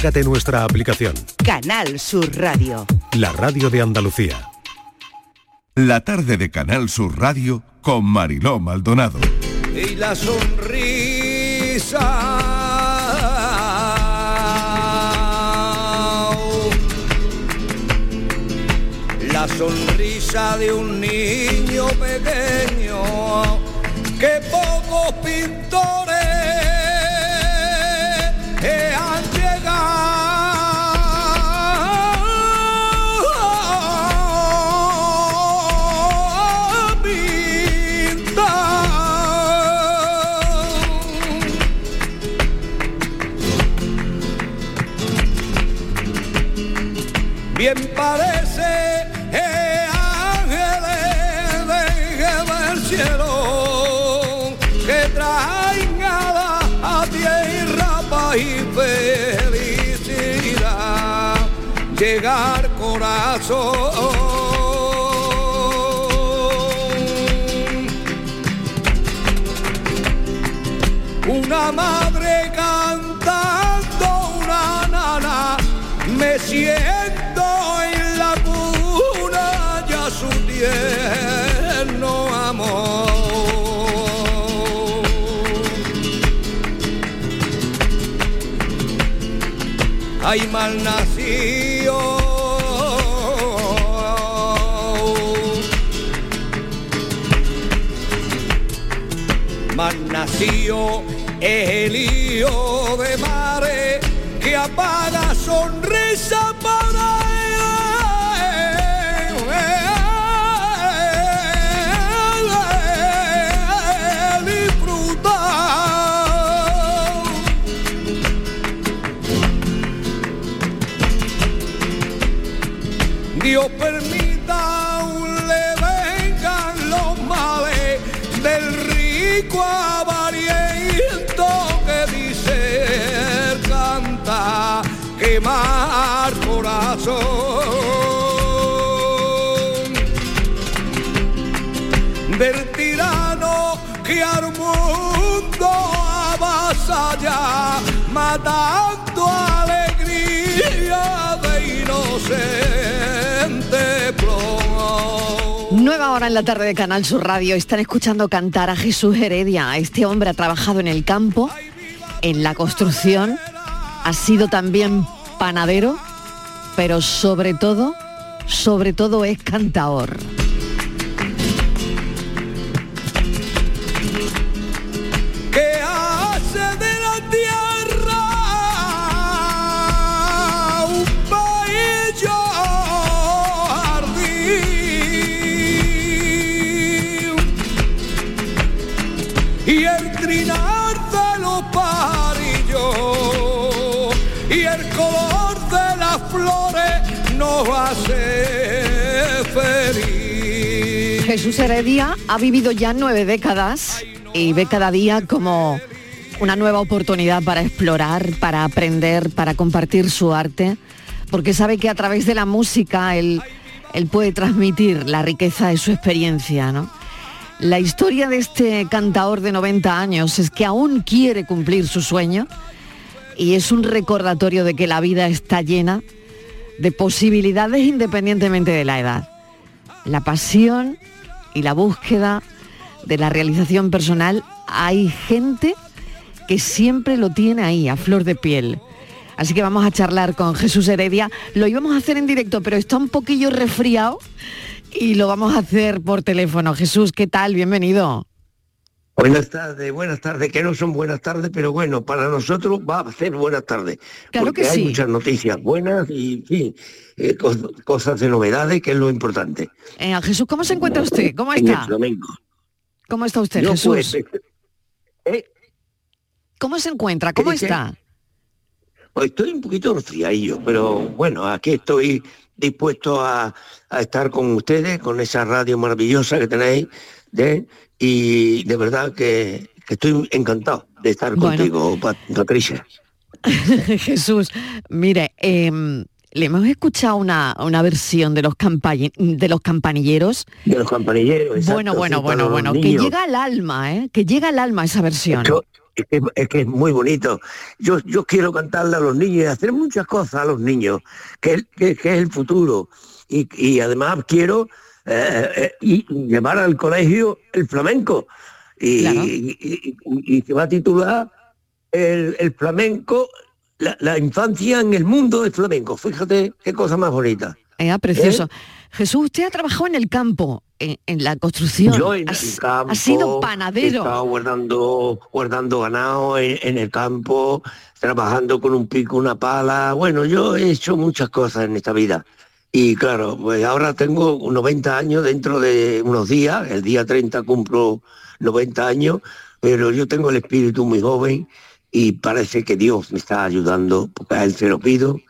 Descárgate nuestra aplicación. Canal Sur Radio. La radio de Andalucía. La tarde de Canal Sur Radio con Mariló Maldonado. Y la sonrisa. La sonrisa de un niño pequeño que pocos pintores Una madre cantando una nana, me siento en la cuna ya su tierno amor. Ay, mal nacido. Nacido es el hijo en la tarde de Canal Sur Radio. Están escuchando cantar a Jesús Heredia. Este hombre ha trabajado en el campo, en la construcción, ha sido también panadero, pero sobre todo, sobre todo es cantaor. Jesús Heredia ha vivido ya nueve décadas y ve cada día como una nueva oportunidad para explorar, para aprender, para compartir su arte, porque sabe que a través de la música él, él puede transmitir la riqueza de su experiencia, ¿no? La historia de este cantaor de 90 años es que aún quiere cumplir su sueño y es un recordatorio de que la vida está llena de posibilidades independientemente de la edad. La pasión y la búsqueda de la realización personal, hay gente que siempre lo tiene ahí, a flor de piel. Así que vamos a charlar con Jesús Heredia. Lo íbamos a hacer en directo, pero está un poquillo resfriado y lo vamos a hacer por teléfono. Jesús, ¿qué tal? Bienvenido. Buenas tardes, buenas tardes, que no son buenas tardes, pero bueno, para nosotros va a ser buenas tardes. Claro porque que hay muchas noticias buenas y, en fin, eh, cos- cosas de novedades, que es lo importante. Eh, Jesús, ¿cómo se encuentra usted? ¿Cómo está? flamenco. ¿Cómo está usted, Yo, Jesús? pues, eh, ¿Cómo se encuentra? ¿Cómo está? pues estoy un poquito resfriadillo, pero bueno, aquí estoy dispuesto a, a estar con ustedes, con esa radio maravillosa que tenéis, de, y de verdad que, que estoy encantado de estar Bueno. contigo, Pat- Patricia. Jesús, mire, em, le hemos escuchado una, una versión de los, de los campanilleros. De los campanilleros, exacto, bueno, bueno, sí, bueno, bueno, que llega al alma, ¿eh? Que llega al alma esa versión. Es que, es que es muy bonito. Yo, yo quiero cantarle a los niños y hacer muchas cosas a los niños, que, que, que es el futuro. Y, y además quiero eh, eh, y llevar al colegio el flamenco. Y, Claro. y, y- y- y se va a titular el, el flamenco, la, la infancia en el mundo del flamenco. Fíjate qué cosa más bonita. Eh, ah, precioso. Jesús, usted ha trabajado en el campo, en, en la construcción. Yo en ha, el campo ha sido He estado panadero. guardando, guardando ganado en, en el campo, trabajando con un pico, una pala. Bueno, yo he hecho muchas cosas en esta vida. Y claro, pues ahora tengo 90 años dentro de unos días. El día 30 cumplo 90 años, pero yo tengo el espíritu muy joven y parece que Dios me está ayudando, porque a Él se lo pido,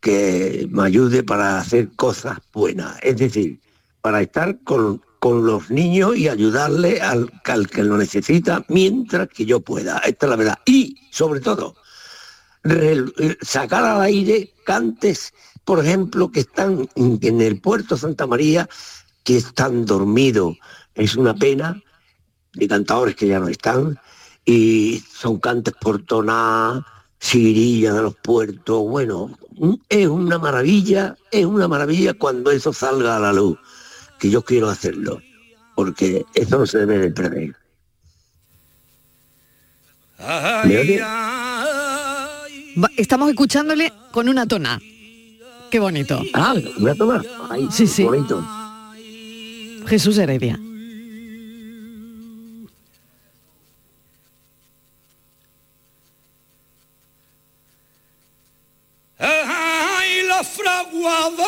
que me ayude para hacer cosas buenas. Es decir, para estar con, con los niños y ayudarle al, al que lo necesita mientras que yo pueda. Esta es la verdad. Y, sobre todo, sacar al aire cantes, por ejemplo, que están en el puerto Santa María, que están dormidos. Es una pena de cantadores que ya no están. Y son cantes por toná, siguirilla de los puertos. Bueno, es una maravilla, es una maravilla cuando eso salga a la luz, que yo quiero hacerlo, porque eso no se debe de perder. Estamos escuchándole con una tona. Qué bonito. Ah, voy a tomar. Ay, Sí, sí. bonito. Jesús Heredia. Ay, la fragua de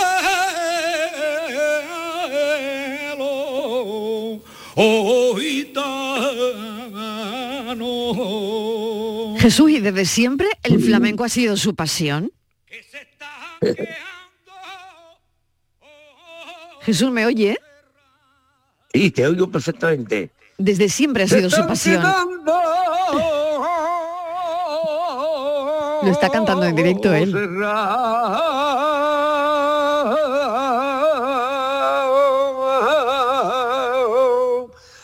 lo oh, gitano. Jesús, ¿y desde siempre el flamenco ha sido su pasión? Jesús, ¿me oye? Sí, te oigo perfectamente. Desde siempre ha sido su pasión. Lo está cantando en directo él.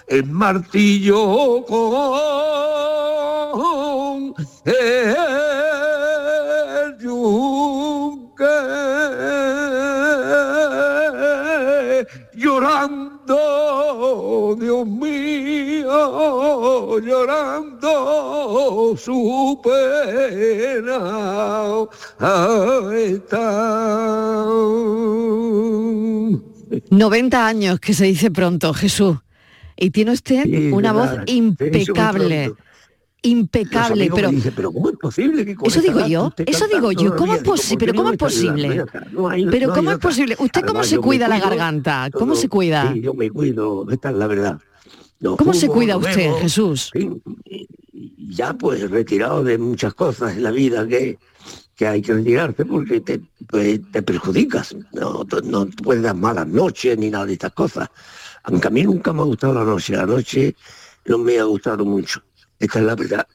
El martillo con Dios mío, llorando su pena. Está. 90 años, que se dice pronto, Jesús. Y tiene usted Sí, una voz verdad, muy impecable. Impecable, pero dicen, pero ¿cómo es posible que con Eso digo yo, eso digo yo, ¿cómo es posible? ¿por qué Pero ¿cómo es posible? Pero ¿cómo es posible? ¿Usted cómo se cuida la garganta? ¿Cómo se cuida? Sí, yo me cuido, esta es la verdad. No ¿Cómo se cuida usted, bebo, Jesús? ya pues retirado de muchas cosas en la vida que, que hay que retirarse porque te, pues, te perjudicas. No puedes dar malas noches ni nada de estas cosas. Aunque a mí nunca me ha gustado la noche. La noche no me ha gustado mucho. Esta es la verdad.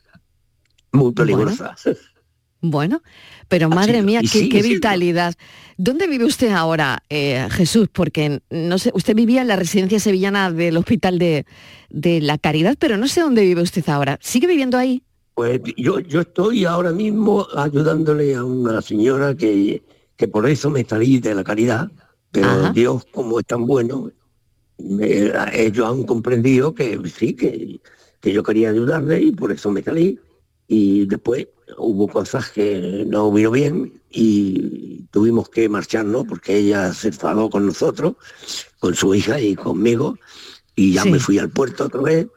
Muy peligrosa. Bueno, pero madre sido, mía, qué, vitalidad. ¿Dónde vive usted ahora, eh, Jesús? Porque no sé, usted vivía en la residencia sevillana del Hospital de, de la Caridad, pero no sé dónde vive usted ahora. ¿Sigue viviendo ahí? Pues yo, yo estoy ahora mismo ayudándole a una señora que, que por eso me salí de la caridad, pero Ajá. Dios, como es tan bueno, me- ellos han comprendido que sí, que, que yo quería ayudarle y por eso me salí. Y después hubo cosas que no vino bien y tuvimos que marcharnos porque ella se enfadó con nosotros, con su hija y conmigo, y ya Sí. me fui al puerto otra vez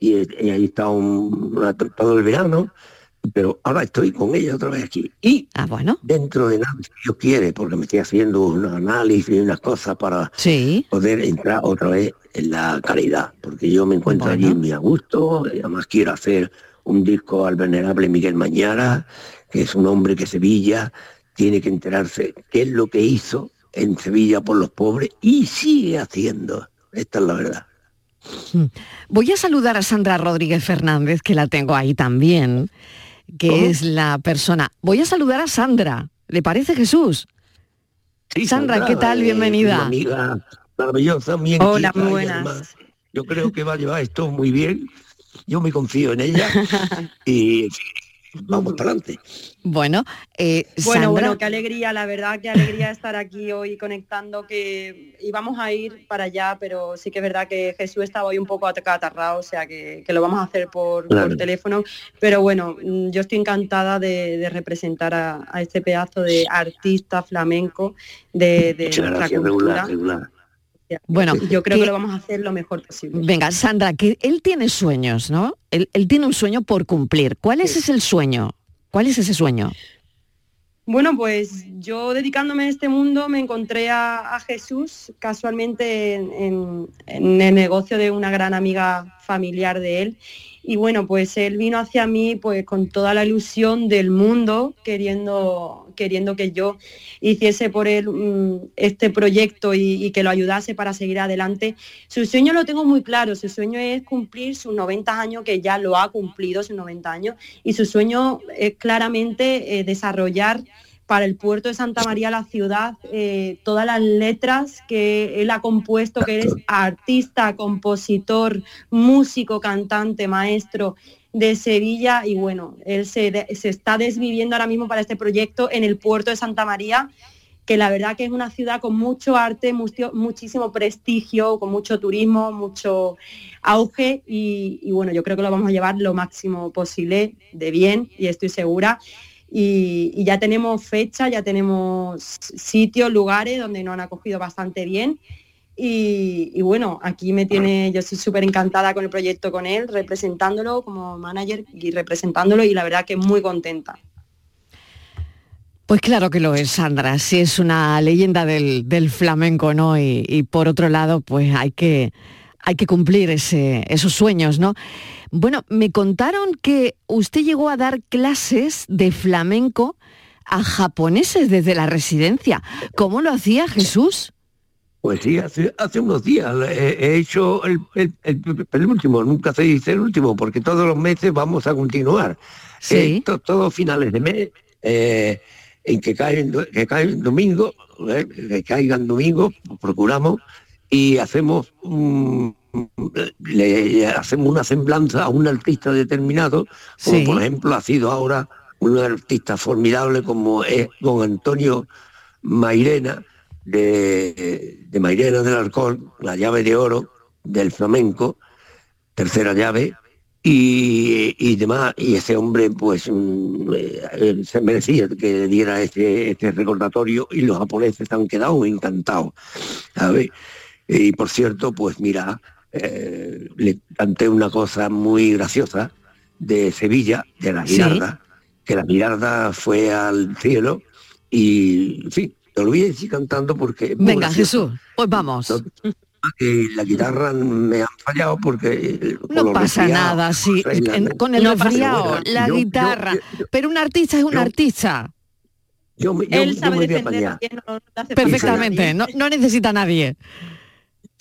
y, y ahí está un, una- todo el verano, pero ahora estoy con ella otra vez aquí. Y Ah, bueno. dentro de nada, si Dios quiere, porque me estoy haciendo un análisis y unas cosas para Sí. poder entrar otra vez en la caridad, porque yo me encuentro Bueno. allí muy a gusto, además quiero hacer un disco al venerable Miguel Mañara, que es un hombre que Sevilla tiene que enterarse qué es lo que hizo en Sevilla por los pobres y sigue haciendo. Esta es la verdad. Voy a saludar a Sandra Rodríguez Fernández, que la tengo ahí también, que ¿Cómo? es la persona. Voy a saludar a Sandra. ¿Le parece Jesús? Sí, Sandra, ¿qué tal? eh, Bienvenida. Amiga maravillosa, muy Hola, muy buenas. Yo creo que va a llevar esto muy bien yo me confío en ella y vamos para adelante. Bueno, eh, Bueno, Sandra, bueno, qué alegría, la verdad, qué alegría estar aquí hoy conectando, que íbamos a ir para allá, pero sí que es verdad que Jesús estaba hoy un poco acatarrado, o sea que, que lo vamos a hacer por, teléfono, pero bueno, mm, yo estoy encantada de, de representar a, a este pedazo de artista flamenco de, de nuestra gracias, cultura. regular, regular. Bueno, Yo creo que- que lo vamos a hacer lo mejor posible. venga, Sandra, que él tiene sueños, ¿no? Él, él tiene un sueño por cumplir. ¿Cuál es ese sueño? ¿Cuál es ese sueño? Bueno, pues yo dedicándome a este mundo me encontré a, a Jesús casualmente en, en- en el negocio de una gran amiga familiar de él. Y bueno, pues él vino hacia mí pues con toda la ilusión del mundo, queriendo, queriendo que yo hiciese por él mm, este proyecto y, que lo ayudase para seguir adelante. Su sueño lo tengo muy claro, su sueño es cumplir sus 90 años, que ya lo ha cumplido sus 90 años, y su sueño es claramente eh, desarrollar para el puerto de Santa María, la ciudad, eh, todas las letras que él ha compuesto, que eres artista, compositor, músico, cantante, maestro de Sevilla y bueno, él se, se está desviviendo ahora mismo para este proyecto en el puerto de Santa María, que la verdad que es una ciudad con mucho arte, mucho- muchísimo prestigio, con mucho turismo, mucho auge y, y bueno, yo creo que lo vamos a llevar lo máximo posible de bien y estoy segura. Y, y ya tenemos fecha, ya tenemos sitios, lugares donde nos han acogido bastante bien. Y, bueno, aquí me tiene, yo estoy súper encantada con el proyecto con él, representándolo como manager y representándolo y la verdad que muy contenta. Pues claro que lo es, Sandra. Sí es una leyenda del, flamenco, ¿no? Y, por otro lado, pues hay que, hay que cumplir esos sueños, ¿no? Bueno, me contaron que usted llegó a dar clases de flamenco a japoneses desde la residencia. ¿Cómo lo hacía Jesús? Pues sí, hace, hace unos días eh, he hecho el, el- el- el último, nunca se dice el último, porque todos los meses vamos a continuar. Sí. Eh, to- todos finales de mes, eh, en que caen, que caen domingo, eh, que caigan domingo, procuramos y hacemos un- le, le hacemos una semblanza a un artista determinado, como Sí. por ejemplo ha sido ahora un artista formidable como es don Antonio Mairena, de, de Mairena del Arcón, la llave de oro del flamenco, tercera llave, y, y demás, y ese hombre pues mm, eh, se merecía que le diera este, este recordatorio y los japoneses han quedado encantados. ¿sabes? Y por cierto, pues mira, eh, le canté una cosa muy graciosa de Sevilla, de la Sí. Girarda, que la Girarda fue al cielo y, en fin, te lo voy a decir cantando porque... es Venga, gracioso. Jesús, pues vamos. No, que la guitarra me han fallado porque... No pasa nada, sí. en- con el No pasa resfriado, la Yo- guitarra. yo- Pero un artista es un yo- artista. Yo, me- yo- Él yo sabe me a defender no, no Perfectamente, nadie. no, no necesita a nadie.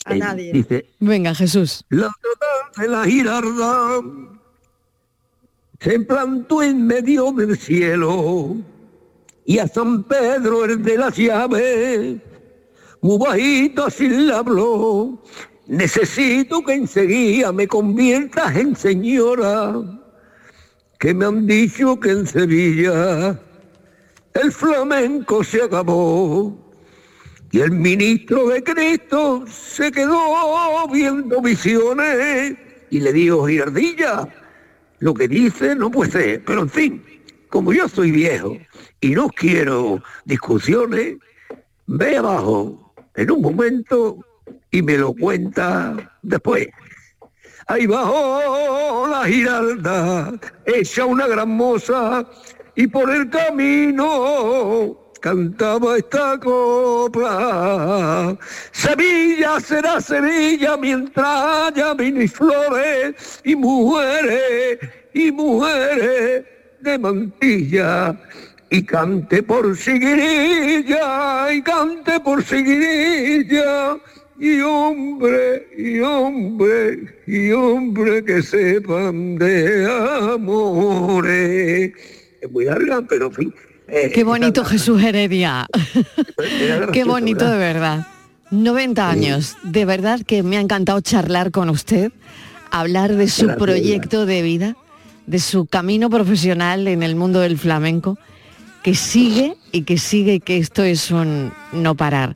A nadie. Dice, Venga, Jesús. La total de la girarda se plantó en medio del cielo y a San Pedro el de las llaves, muy bajito así le habló, necesito que enseguida me conviertas en señora, que me han dicho que en Sevilla el flamenco se acabó. Y el ministro de Cristo se quedó viendo visiones y le dijo, Girardilla, lo que dice no puede ser, pero en fin, como yo soy viejo y no quiero discusiones, ve abajo en un momento y me lo cuenta después. Ahí bajó la giralda, hecha una gran moza, y por el camino cantaba esta copla. Sevilla será Sevilla mientras haya vino y flores y mujeres y mujeres de mantilla. Y cante por Siguirilla, y cante por Siguirilla, y hombre, y hombre, y hombre que sepan de amores. Es muy larga, pero en fin. eh, Qué bonito Jesús Heredia. Qué bonito de verdad. 90 años. De verdad que me ha encantado charlar con usted. hablar de su Gracias. proyecto de vida, de su camino profesional en el mundo del flamenco, que sigue y que sigue y que esto es un no parar.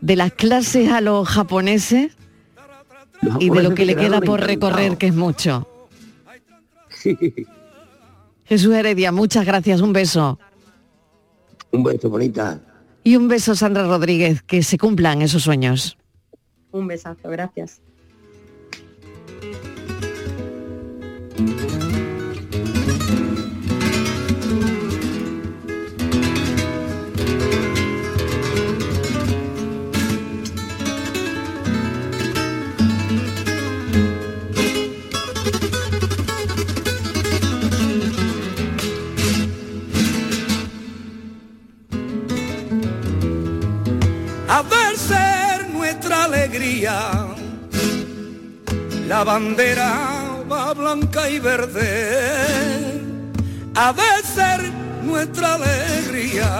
De las clases a los japoneses Los y de lo que le queda por recorrer, que es mucho. Jesús Heredia, muchas gracias, un beso. Un beso, bonita. Y un beso, Sandra Rodríguez, que se cumplan esos sueños. Un besazo, gracias. A ver ser nuestra alegría. La bandera va blanca y verde, a ver ser nuestra alegría.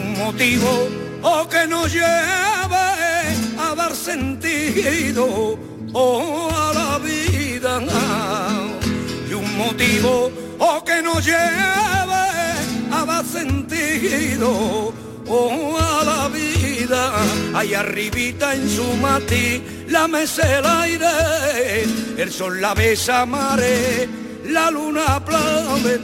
Un motivo o que nos lleve a dar sentido oh, a la vida. Y un motivo o que nos lleve a dar sentido oh, a la vida. Ahí arribita en su mati, la mesa el aire, el sol la besa mare, la luna aplaude,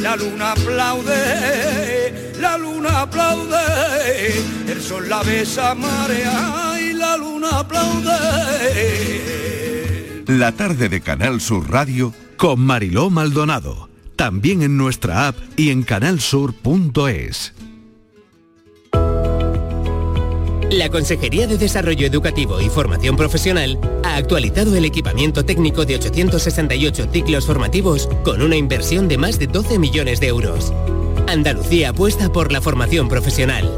la luna aplaude, la luna aplaude, el sol la besa mare, ay, la luna aplaude. La tarde de Canal Sur Radio Con Mariló Maldonado. También en nuestra app y en canalsur.es. La Consejería de Desarrollo Educativo y Formación Profesional ha actualizado el equipamiento técnico de 868 ciclos formativos con una inversión de más de 12 millones de euros. Andalucía apuesta por la formación profesional.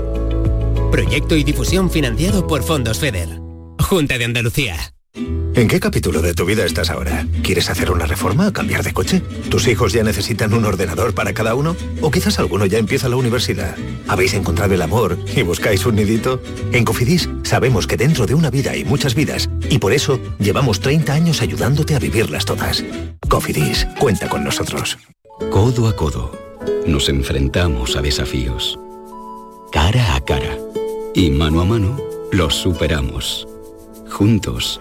Proyecto y difusión financiado por Fondos FEDER. Junta de Andalucía. ¿En qué capítulo de tu vida estás ahora? ¿Quieres hacer una reforma o cambiar de coche? ¿Tus hijos ya necesitan un ordenador para cada uno? ¿O quizás alguno ya empieza la universidad? ¿Habéis encontrado el amor y buscáis un nidito? En Cofidis sabemos que dentro de una vida hay muchas vidas y por eso llevamos 30 años ayudándote a vivirlas todas. Cofidis, cuenta con nosotros. Codo a codo, nos enfrentamos a desafíos. Cara a cara. Y mano a mano, los superamos. Juntos,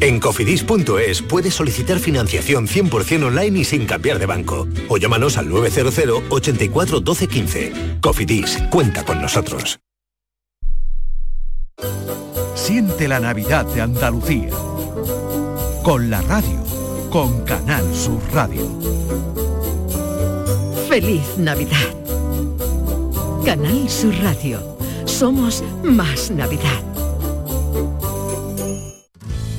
En cofidis.es puedes solicitar financiación 100% online y sin cambiar de banco. O llámanos al 900 84 12 15. Cofidis, cuenta con nosotros. Siente la Navidad de Andalucía. Con la radio. Con Canal Sur Radio. Feliz Navidad. Canal Sur Radio. Somos más Navidad.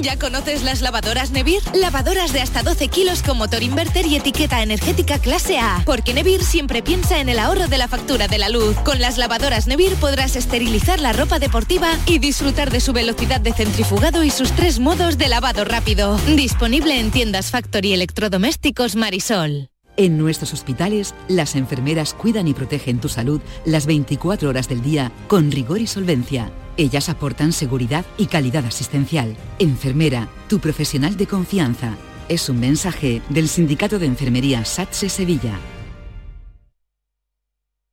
¿Ya conoces las lavadoras Nevir? Lavadoras de hasta 12 kilos con motor inverter y etiqueta energética clase A. Porque Nevir siempre piensa en el ahorro de la factura de la luz. Con las lavadoras Nevir podrás esterilizar la ropa deportiva y disfrutar de su velocidad de centrifugado y sus tres modos de lavado rápido. Disponible en tiendas Factory Electrodomésticos Marisol. En nuestros hospitales, las enfermeras cuidan y protegen tu salud las 24 horas del día con rigor y solvencia. Ellas aportan seguridad y calidad asistencial. Enfermera, tu profesional de confianza. Es un mensaje del Sindicato de Enfermería SATSE Sevilla.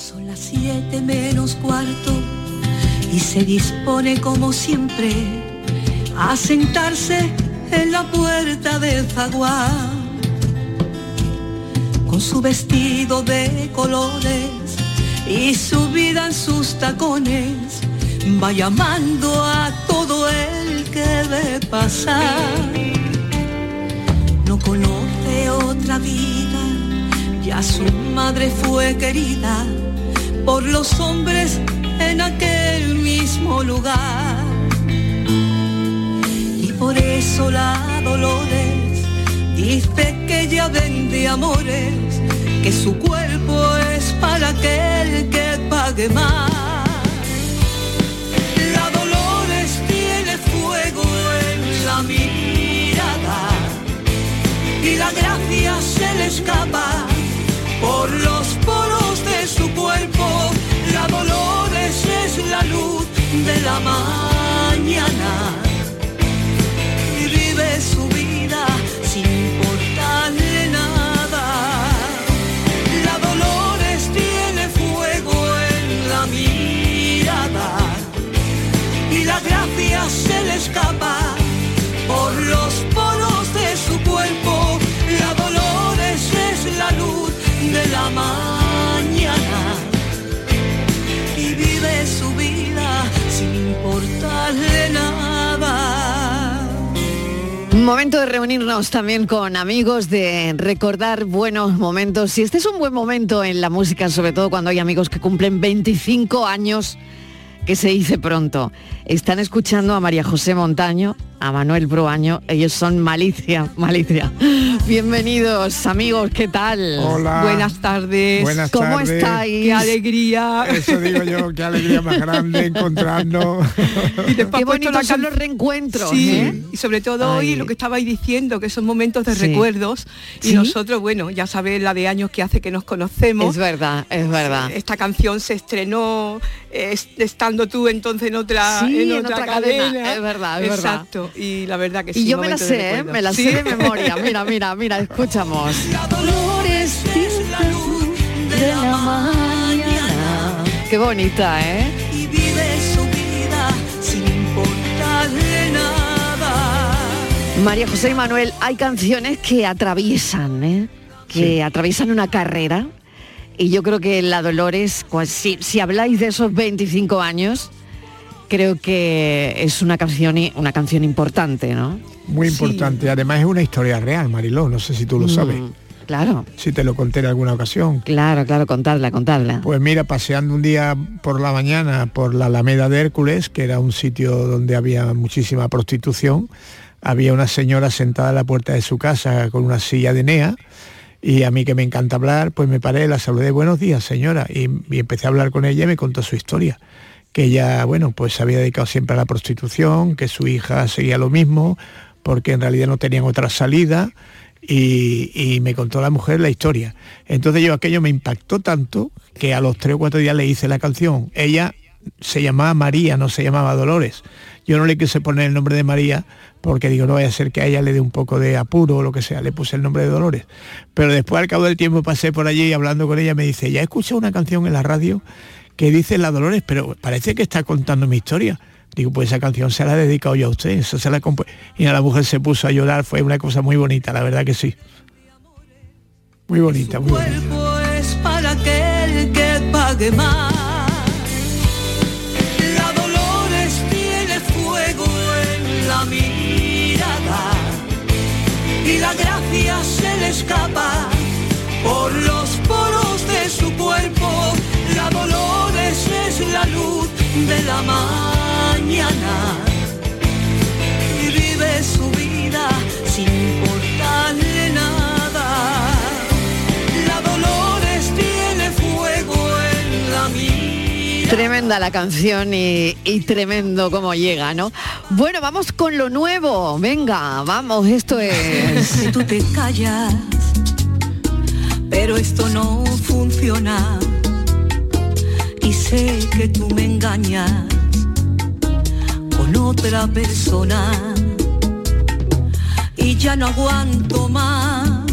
Son las siete menos cuarto y se dispone como siempre a sentarse en la puerta del zaguán con su vestido de colores y su vida en sus tacones va llamando a todo el que ve pasar. No conoce otra vida ya su madre fue querida por los hombres en aquel mismo lugar. Y por eso la Dolores dice que ella vende amores, que su cuerpo es para aquel que pague más. La Dolores tiene fuego en la mirada y la gracia se le escapa por los poros de la mañana y vive su vida sin importarle nada. La Dolores tiene fuego en la mirada y la gracia se le escapa por los poros de su cuerpo. La Dolores es la luz de la mañana momento de reunirnos también con amigos, de recordar buenos momentos. Y este es un buen momento en la música, sobre todo cuando hay amigos que cumplen 25 años, que se dice pronto. Están escuchando a María José Montaño, a Manuel Bruaño, ellos son Malicia, Malicia. Bienvenidos amigos, ¿qué tal? Hola. Buenas tardes. Buenas ¿Cómo tardes. estáis? Qué alegría. Eso digo yo, qué alegría más grande encontrarnos. Qué bonitos son los reencuentros. Sí, ¿eh? y sobre todo hoy lo que estabais diciendo, que son momentos de Sí. recuerdos. Y Sí. nosotros, bueno, ya sabéis la de años que hace que nos conocemos. Es verdad, es verdad. Esta canción se estrenó eh, es- estando tú entonces en otra, Sí, en en otra, cadena, cadena. es verdad, es verdad. Y la verdad que sí. Y yo me la sé, ¿eh? me la Sí. sé de memoria. Mira, mira, mira, escuchamos. Dolores es la luz de la mañana Qué bonita, ¿eh? y vive su vida sin importarle nada. María José y Manuel, hay canciones que atraviesan, ¿eh? que atraviesan una carrera. Y yo creo que La Dolores, pues, si, si habláis de esos 25 años, creo que es una canción, una canción importante, ¿no? Muy importante. Además es una historia real, Mariló, no sé si tú lo Mm, sabes. Claro. Si te lo conté en alguna ocasión. Claro, claro, contadla, contadla. Pues mira, paseando un día por la mañana por la Alameda de Hércules, que era un sitio donde había muchísima prostitución, había una señora sentada en la puerta de su casa con una silla de nea y a mí que me encanta hablar, pues me paré, la saludé, buenos días señora, y, y empecé a hablar con ella y me contó su historia, que ella, bueno, pues se había dedicado siempre a la prostitución, que su hija seguía lo mismo, porque en realidad no tenían otra salida, y, me contó la mujer la historia. Entonces yo aquello me impactó tanto que a los tres o cuatro días le hice la canción. Ella se llamaba María, no se llamaba Dolores. Yo no le quise poner el nombre de María porque digo, no vaya a ser que a ella le dé un poco de apuro o lo que sea, le puse el nombre de Dolores. Pero después al cabo del tiempo pasé por allí y hablando con ella me dice, ya he escuchado una canción en la radio que dice la Dolores, pero parece que está contando mi historia. Digo, pues esa canción se la he dedicado yo a usted, eso se la compu-". Y a la mujer se puso a llorar, fue una cosa muy bonita, la verdad que sí. Muy bonita, muy bonita. es para aquel que pague más. La Dolores tiene fuego en la mirada y la gracia se le escapa por los poros de la mañana y vive su vida sin importarle nada. La Dolores tiene fuego en la mira. Tremenda la canción y, y tremendo cómo llega, ¿no? Bueno, vamos con lo nuevo. Venga, vamos, esto es... Si tú te callas, pero esto no funciona. Sé que tú me engañas con otra persona. Y ya no aguanto más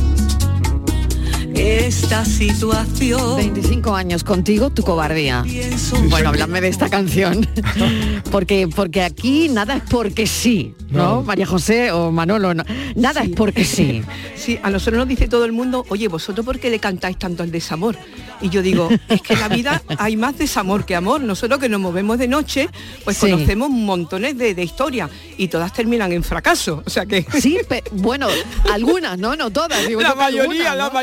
esta situación. 25 años contigo, tu cobardía. Bueno, háblame de esta canción. Porque, porque aquí nada es porque sí, ¿no? No. María José o Manolo, no. nada es porque sí. Sí, a nosotros nos dice todo el mundo, oye, vosotros por qué le cantáis tanto al desamor. Y yo digo, es que en la vida hay más desamor que amor. Nosotros que nos movemos de noche, pues Sí. conocemos montones de, de historias y todas terminan en fracaso. O sea que. Sí, bueno, algunas, ¿no? No todas. digo La mayoría, algunas, la ¿no?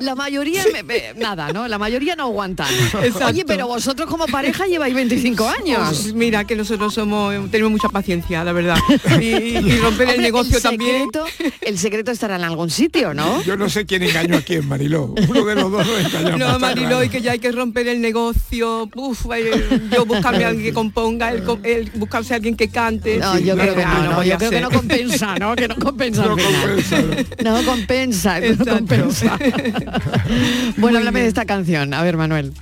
La mayoría, me- me- nada, ¿no? La mayoría no aguantan. Exacto. Oye, pero vosotros como pareja lleváis 25 años. Pues mira, que nosotros somos, tenemos mucha paciencia, la verdad. Y, y romper el negocio también. secreto- el secreto estará en algún sitio, ¿no? Yo no sé quién engañó a quién, Mariló. Uno de los dos. No, Mariló, claro. y que ya hay que romper el negocio. Uf, eh, yo buscarme a alguien que componga, el, buscarse a alguien que cante. No, yo creo que Ah, no, yo creo que no compensa, ¿no? Que no compensa. No compensa, no compensa. Bueno, háblame de esta canción. A ver, Manuel.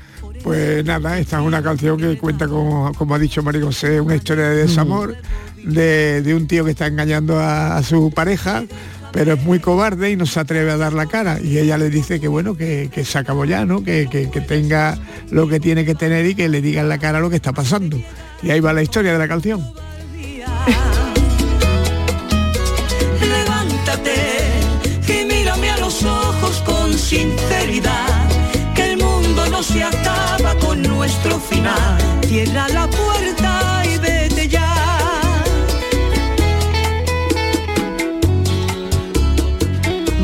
Pues nada, esta es una canción que cuenta, como, como ha dicho María José, una historia de desamor de, de un tío que está engañando a, a su pareja, pero es muy cobarde y no se atreve a dar la cara. Y ella le dice que bueno, que, que se acabó ya, ¿no? Que, que- que tenga lo que tiene que tener y que le diga en la cara lo que está pasando. Y ahí va la historia de la canción. Levántate sinceridad, que el mundo no se acaba con nuestro final. Cierra la puerta y vete ya.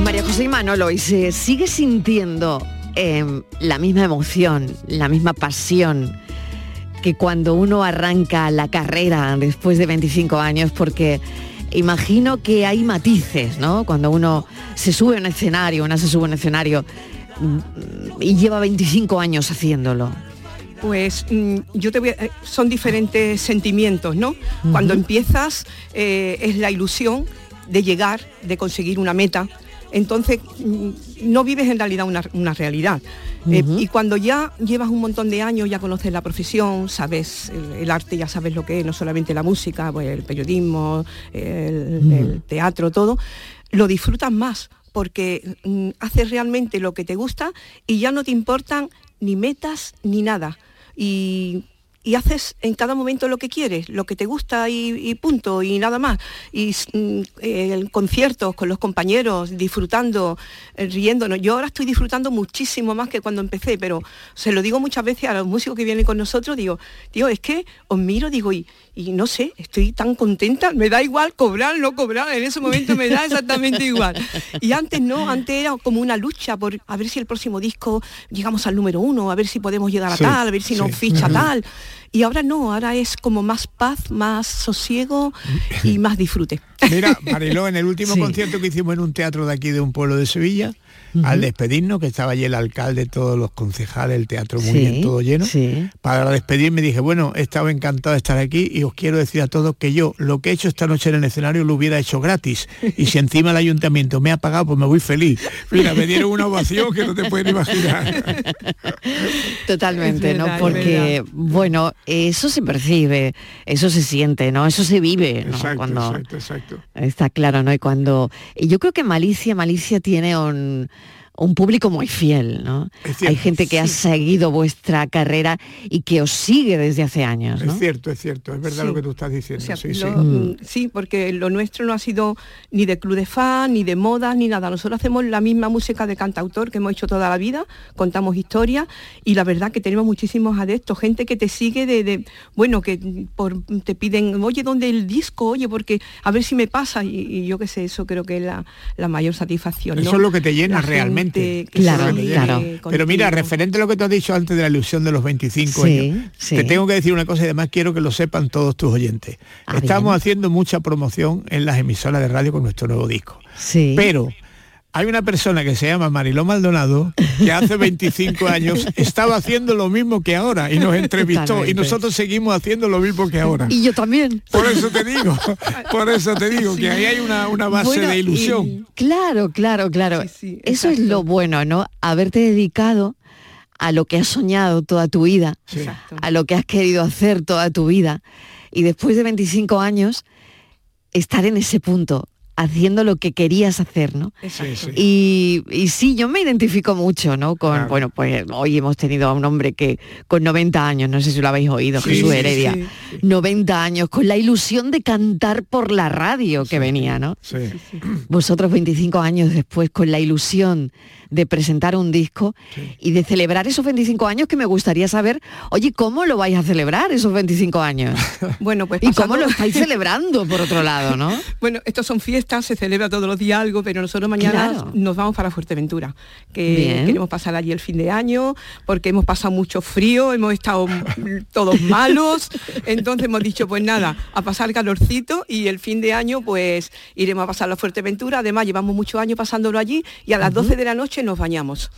María José y Manolo, ¿y se sigue sintiendo eh, la misma emoción, la misma pasión que cuando uno arranca la carrera después de 25 años? Porque imagino que hay matices, ¿no? Cuando uno se sube a un escenario, una se sube a un escenario mm, y lleva 25 años haciéndolo. Pues mm, yo te voy a- eh, son diferentes sentimientos, ¿no? Cuando empiezas eh, es la ilusión de llegar, de conseguir una meta. Entonces mm, no vives en realidad una, una realidad. Eh, y cuando ya llevas un montón de años, ya conoces la profesión, sabes el, el arte, ya sabes lo que es, no solamente la música, pues el periodismo, el, el teatro, todo, lo disfrutas más porque mm, haces realmente lo que te gusta y ya no te importan ni metas ni nada. Y, y haces en cada momento lo que quieres, lo que te gusta y, y punto, y nada más. Y mm, eh, conciertos con los compañeros, disfrutando, eh, riéndonos. Yo ahora estoy disfrutando muchísimo más que cuando empecé, pero se lo digo muchas veces a los músicos que vienen con nosotros, digo, tío, es que os miro, digo, y, y no sé, estoy tan contenta, me da igual cobrar, no cobrar, en ese momento me da exactamente igual. Y antes no, antes era como una lucha por a ver si el próximo disco llegamos al número uno, a ver si podemos llegar a Sí, tal, a ver si nos ficha tal. Y ahora no, ahora es como más paz, más sosiego y más disfrute. Mira, Mariló, en el último Sí. concierto que hicimos en un teatro de aquí de un pueblo de Sevilla, al despedirnos, que estaba allí el alcalde, todos los concejales, el teatro muy Sí, bien, todo lleno, para despedirme dije, bueno, he estado encantado de estar aquí y os quiero decir a todos que yo lo que he hecho esta noche en el escenario lo hubiera hecho gratis. Y si encima el ayuntamiento me ha pagado, pues me voy feliz. Mira, me dieron una ovación que no te pueden imaginar. Totalmente, ¿no? Porque, bueno, eso se percibe, eso se siente, ¿no? Eso se vive, ¿no? Exacto, Cuando exacto, exacto. está claro, ¿no? Y cuando y yo creo que Malicia, Malicia tiene un un público muy fiel, ¿no? Hay gente que ha seguido vuestra carrera y que os sigue desde hace años, ¿no? Es cierto, es cierto, es verdad Sí. lo que tú estás diciendo. O sea, sí, sí. lo- mm, sí, porque lo nuestro no ha sido ni de club de fan, ni de moda, ni nada. Nosotros hacemos la misma música de cantautor que hemos hecho toda la vida, contamos historias y la verdad que tenemos muchísimos adeptos, gente que te sigue de, de- bueno, que por, te piden, oye, ¿dónde el disco? Oye, porque a ver si me pasa y, y yo qué sé, eso creo que es la, la mayor satisfacción. ¿no? Eso es lo que te llena La realmente, gente que Claro, se claro. Pero mira, referente a lo que tú has dicho antes de la ilusión de los 25 Sí, años, sí. te tengo que decir una cosa y además quiero que lo sepan todos tus oyentes. Ah, Estamos bien. haciendo mucha promoción en las emisoras de radio con nuestro nuevo disco. Sí. Pero hay una persona que se llama Mariló Maldonado que hace 25 años estaba haciendo lo mismo que ahora y nos entrevistó Totalmente. y nosotros seguimos haciendo lo mismo que ahora. Y yo también. Por eso te digo, por eso te digo que ahí hay una, una base Bueno, de ilusión. y- claro, claro, claro. Eso es lo bueno, ¿no? Haberte dedicado a lo que has soñado toda tu vida, a lo que has querido hacer toda tu vida. Y después de 25 años, estar en ese punto, haciendo lo que querías hacer, ¿no? Y, y sí, yo me identifico mucho, ¿no? Con, bueno, pues hoy hemos tenido a un hombre que con 90 años, no sé si lo habéis oído, Sí, Jesús Heredia, sí, 90 años, con la ilusión de cantar por la radio que venía, ¿no? Vosotros 25 años después, con la ilusión de presentar un disco y de celebrar esos 25 años que me gustaría saber, oye, ¿cómo lo vais a celebrar esos 25 años? Bueno, pues ¿Y cómo lo estáis celebrando, por otro lado, no? Bueno, estos son fiestas, se celebra todos los días algo, pero nosotros mañana Claro. nos vamos para Fuerteventura, que Bien. queremos pasar allí el fin de año, porque hemos pasado mucho frío, hemos estado todos malos, entonces hemos dicho, pues nada, a pasar calorcito y el fin de año pues iremos a pasar la Fuerteventura, además llevamos muchos años pasándolo allí y a las 12 de la noche nos bañamos.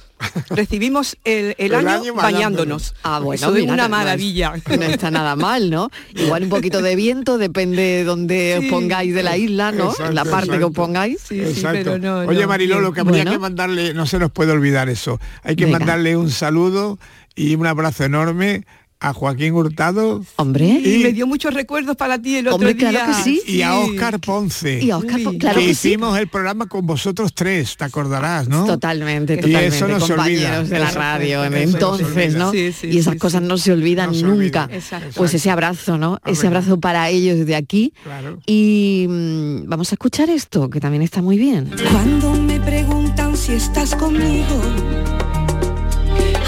Recibimos el, el El año, año bañándonos. Ah, bueno, Eso es una no- no es- maravilla. No está nada mal, ¿no? Igual un poquito de viento, depende de donde os pongáis de la isla, ¿no? Exacto, la parte que os exacto. pongáis. Exacto. Oye, Mariló, lo que habría que mandarle, no se nos puede olvidar eso. Hay que Venga. mandarle un saludo y un abrazo enorme a Joaquín Hurtado. Hombre. Y me dio muchos recuerdos para ti el otro Hombre, día. claro que sí. Y a Óscar Ponce. Y a Óscar Pon- claro que que sí. hicimos el programa con vosotros tres, te acordarás, ¿no? Totalmente, Y totalmente, eso no se olvida. compañeros de la radio, eso entonces. ¿no? Sí, sí, y esas sí, cosas no se olvidan nunca. Pues ese abrazo, ¿no? Ese abrazo para ellos desde aquí. Claro. Y mm, vamos a escuchar esto, que también está muy bien. Cuando me preguntan si estás conmigo,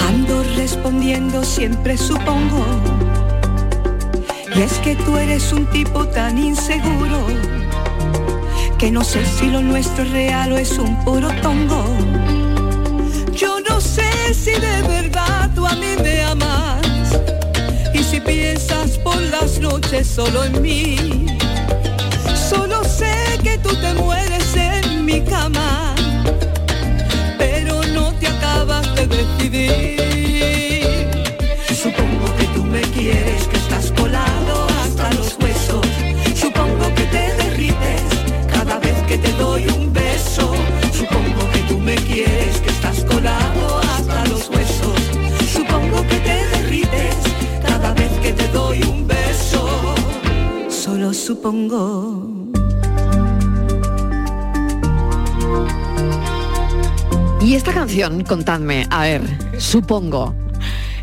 ando respondiendo siempre supongo. Y es que tú eres un tipo tan inseguro que no sé si lo nuestro es real o es un puro tongo. Yo no sé si de verdad tú a mí me amas y si piensas por las noches solo en mí. Solo sé que tú te mueres en mi cama, decidir. Supongo que tú me quieres, que estás colado hasta los huesos. Supongo que te derrites cada vez que te doy un beso. Supongo que tú me quieres, que estás colado hasta los huesos. Supongo que te derrites cada vez que te doy un beso. Solo supongo. Y esta canción, contadme, a ver, supongo.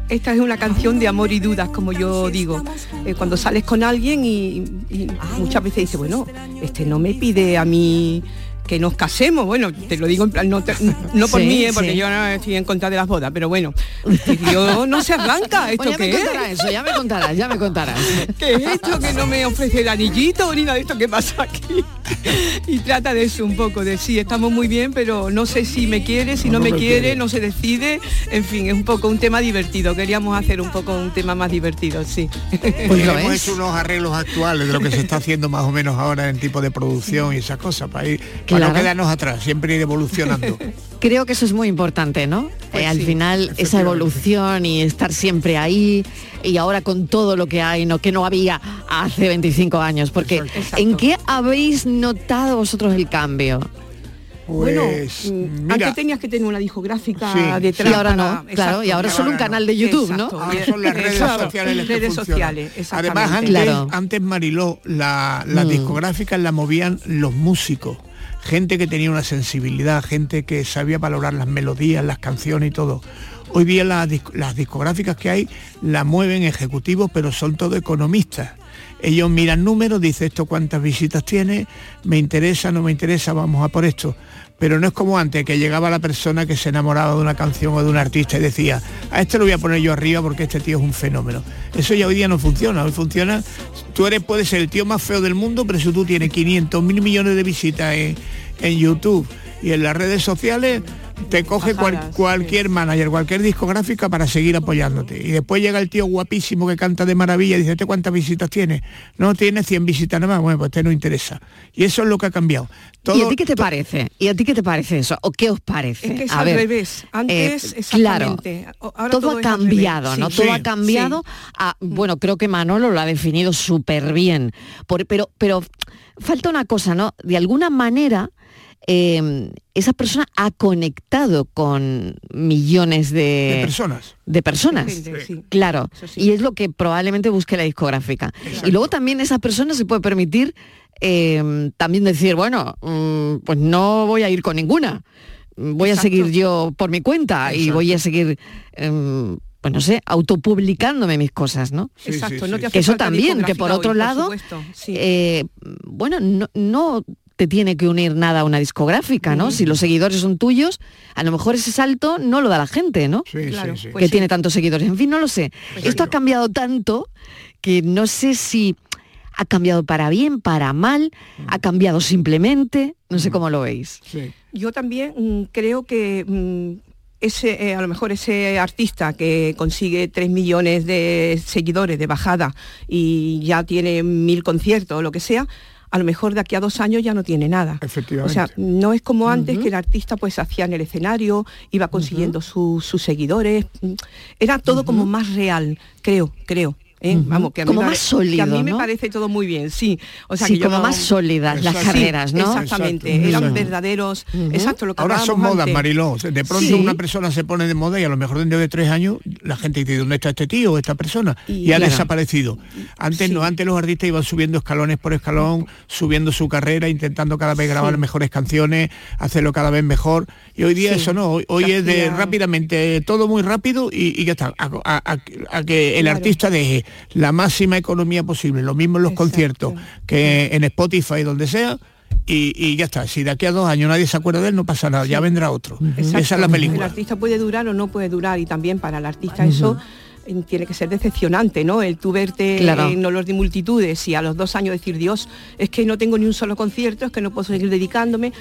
Esta es una canción de amor y dudas, como yo digo. Eh, cuando sales con alguien y, y muchas veces dices, bueno, este no me pide a mí que nos casemos. Bueno, te lo digo en plan, no, te- no por Sí, mí, eh, porque sí. yo no estoy en contra de las bodas, pero bueno, este tío no se arranca. ¿Esto Pues ya me qué es? contarás eso, ya me contarás, ya me contarás. ¿Qué es esto que no me ofrece el anillito ni nada de esto que pasa aquí? Y trata de eso un poco, de sí, estamos muy bien, pero no sé si me quiere, si no, me quiere, no se decide. En fin, es un poco un tema divertido. Queríamos hacer un poco un tema más divertido, sí. Pues hemos hecho unos arreglos actuales de lo que se está haciendo más o menos ahora en tipo de producción y esas cosas, para, ir, para Claro. no quedarnos atrás, siempre ir evolucionando. Creo que eso es muy importante, ¿no? Pues Eh, al final esa evolución y estar siempre ahí y ahora con todo lo que hay, ¿no? Que no había hace 25 años. Porque ¿en qué habéis notado vosotros el cambio? bueno, Pues, mm, mira, antes tenías que tener una discográfica Sí. detrás. Y ahora no, claro, y ahora solo un canal de YouTube, ¿no? Ahora son las redes Claro, sociales las que redes funcionan. sociales, exactamente. Además, antes, Claro. antes Mariló, la, las Mm. discográficas la movían los músicos, gente que tenía una sensibilidad, gente que sabía valorar las melodías, las canciones y todo. Hoy día las, disc- las discográficas que hay la mueven ejecutivos, pero son todos economistas. Ellos miran números, dice esto cuántas visitas tiene, me interesa, no me interesa, vamos a por esto. Pero no es como antes, que llegaba la persona que se enamoraba de una canción o de un artista y decía, a este lo voy a poner yo arriba porque este tío es un fenómeno. Eso ya hoy día no funciona. Hoy funciona, tú eres, puedes ser el tío más feo del mundo, pero si tú tienes 500 mil millones de visitas en, en YouTube y en las redes sociales, te coge cual- cualquier manager, cualquier discográfica para seguir apoyándote. Y después llega el tío guapísimo que canta de maravilla y dice, ¿este cuántas visitas tiene? No, tiene 100 visitas nada más. Bueno, pues este no interesa. Y eso es lo que ha cambiado. Todo, ¿Y a ti qué te parece? ¿Y a ti qué te parece eso? ¿O qué os parece? Es que es A al ver, revés. Antes, eh, claro, exactamente. O- ahora todo, todo ha cambiado. ¿no? Sí. Todo Sí, ha cambiado. a- bueno, creo que Manolo lo ha definido súper bien. Por- pero, pero falta una cosa, ¿no? De alguna manera, eh, esa persona ha conectado con millones de, De personas. de personas. Sí. Claro. Y es lo que probablemente busque la discográfica. Y luego también esa persona se puede permitir eh, también decir, bueno, mm, pues no voy a ir con ninguna. Voy a seguir yo por mi cuenta y voy a seguir, em, pues no sé, autopublicándome mis cosas, ¿no? Sí, Exacto, sí, no te Que hace eso también, que por otro hoy, lado, eh, bueno, no, no te tiene que unir nada a una discográfica, ¿no? Si los seguidores son tuyos, a lo mejor ese salto no lo da la gente, ¿no? Claro, que pues sí. tiene tantos seguidores. En fin, no lo sé. Esto ha cambiado tanto que no sé si ha cambiado para bien, para mal, ha cambiado simplemente, no sé cómo lo veis. Yo también mm, creo que mm, ese, eh, a lo mejor ese artista que consigue 3 millones de seguidores de bajada y ya tiene mil conciertos o lo que sea, a lo mejor de aquí a dos años ya no tiene nada. Efectivamente. O sea, no es como antes que el artista pues hacía en el escenario, iba consiguiendo su- sus seguidores. Era todo como más real, creo, creo. ¿Eh? Vamos, que a mí, Como me más que a mí sólido, me parece todo muy bien, sí. O sea, Sí, que yo como no- más sólidas las Sí, carreras, ¿no? Exactamente, Exacto. eran Exacto. verdaderos, exacto, lo que Ahora son modas, antes. Mariló. De pronto Sí. una persona se pone de moda y a lo mejor dentro de tres años la gente dice, ¿dónde está este tío o esta persona? Y, ha Claro. desaparecido. Antes no, antes los artistas iban subiendo escalones por escalón, subiendo su carrera, intentando cada vez grabar Sí. mejores canciones, hacerlo cada vez mejor. Y hoy día Sí. eso no, hoy, hoy es de rápidamente, todo muy rápido y, y ya está. A, a- a- a que el Claro. artista deje la máxima economía posible, lo mismo en los conciertos que en Spotify, donde sea. Y, y ya está, si de aquí a dos años nadie se acuerda de él, no pasa nada, ya vendrá otro. Esa es la El película. artista puede durar o no puede durar y también para el artista eso tiene que ser decepcionante, ¿no? El tú verte Claro. en olor de multitudes y a los dos años decir, Dios, es que no tengo ni un solo concierto, es que no puedo seguir dedicándome.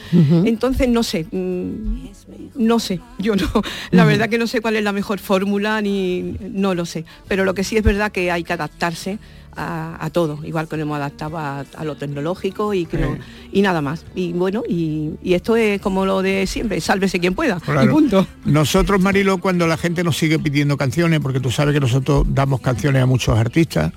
Entonces, no sé, mm, no sé, yo no, la verdad que no sé cuál es la mejor fórmula ni no lo sé. Pero lo que sí es verdad que hay que adaptarse a, a todo, igual que nos hemos adaptado a, a lo tecnológico y, que no- y nada más. Y bueno, y, y esto es como lo de siempre, sálvese quien pueda. Y Claro. punto. Nosotros, Marilo, cuando la gente nos sigue pidiendo canciones, porque tú sabes que nosotros damos canciones a muchos artistas,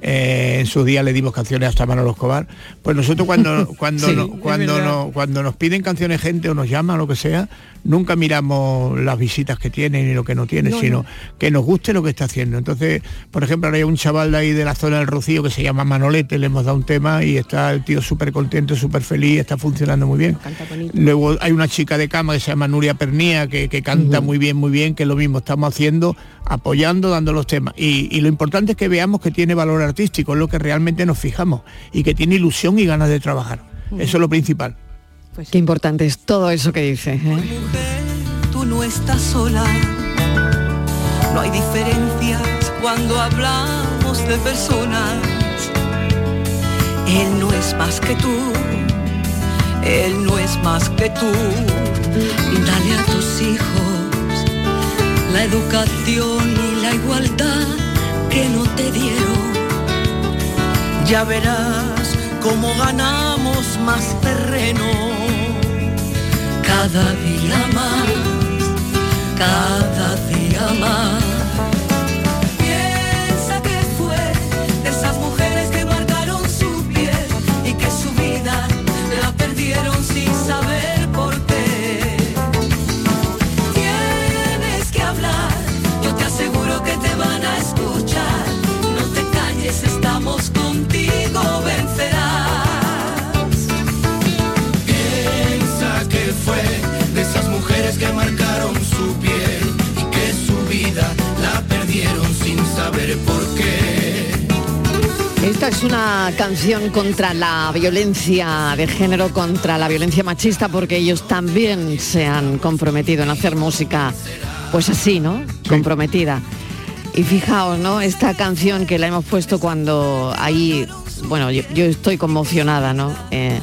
eh, en su día le dimos canciones hasta Manolo Escobar, pues nosotros cuando cuando Sí, no- es cuando no- cuando nos piden canciones gente o nos llaman o lo que sea, nunca miramos las visitas que tiene ni lo que no tiene, No, sino no. que nos guste lo que está haciendo. Entonces, por ejemplo, ahora hay un chaval de ahí de la zona del Rocío que se llama Manolete, le hemos dado un tema y está el tío súper contento, súper feliz, está funcionando muy bien. Luego hay una chica de cama que se llama Nuria Pernía, que, que canta muy bien, muy bien, que es lo mismo estamos haciendo, apoyando, dando los temas. Y, y lo importante es que veamos que tiene valor artístico, es lo que realmente nos fijamos, y que tiene ilusión y ganas de trabajar. Eso es lo principal. Qué importante es todo eso que dices. ¿eh? tú no estás sola. No hay diferencias cuando hablamos de personas. Él no es más que tú. Él no es más que tú. Dale a tus hijos la educación y la igualdad que no te dieron. Ya verás cómo ganamos más terreno cada día más, cada día más. Esta es una canción contra la violencia de género, contra la violencia machista, porque ellos también se han comprometido en hacer música, pues así, ¿no? Comprometida. Y fijaos, ¿no? Esta canción que la hemos puesto cuando ahí, bueno, yo, yo estoy conmocionada, ¿no? Eh,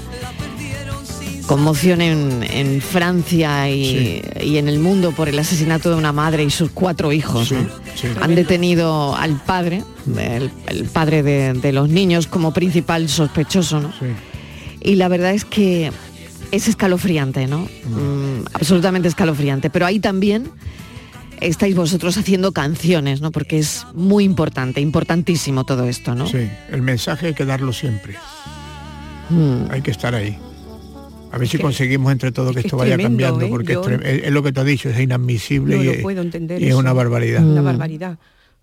conmoción en, en Francia y, y en el mundo por el asesinato de una madre y sus cuatro hijos. ¿no? Han detenido al padre, el, el padre de, de los niños, como principal sospechoso. ¿no? Y la verdad es que es escalofriante, ¿no? Mm, absolutamente escalofriante. Pero ahí también estáis vosotros haciendo canciones, ¿no? Porque es muy importante, importantísimo todo esto, ¿no? Sí, el mensaje hay que darlo siempre. Mm. Hay que estar ahí. A ver si que- conseguimos entre todos que es que esto es vaya tremendo, cambiando, ¿eh? porque Yo- es, trem- es- es lo que te has dicho, es inadmisible No y, lo es- puedo entender. y es una barbaridad. Una Mm. barbaridad.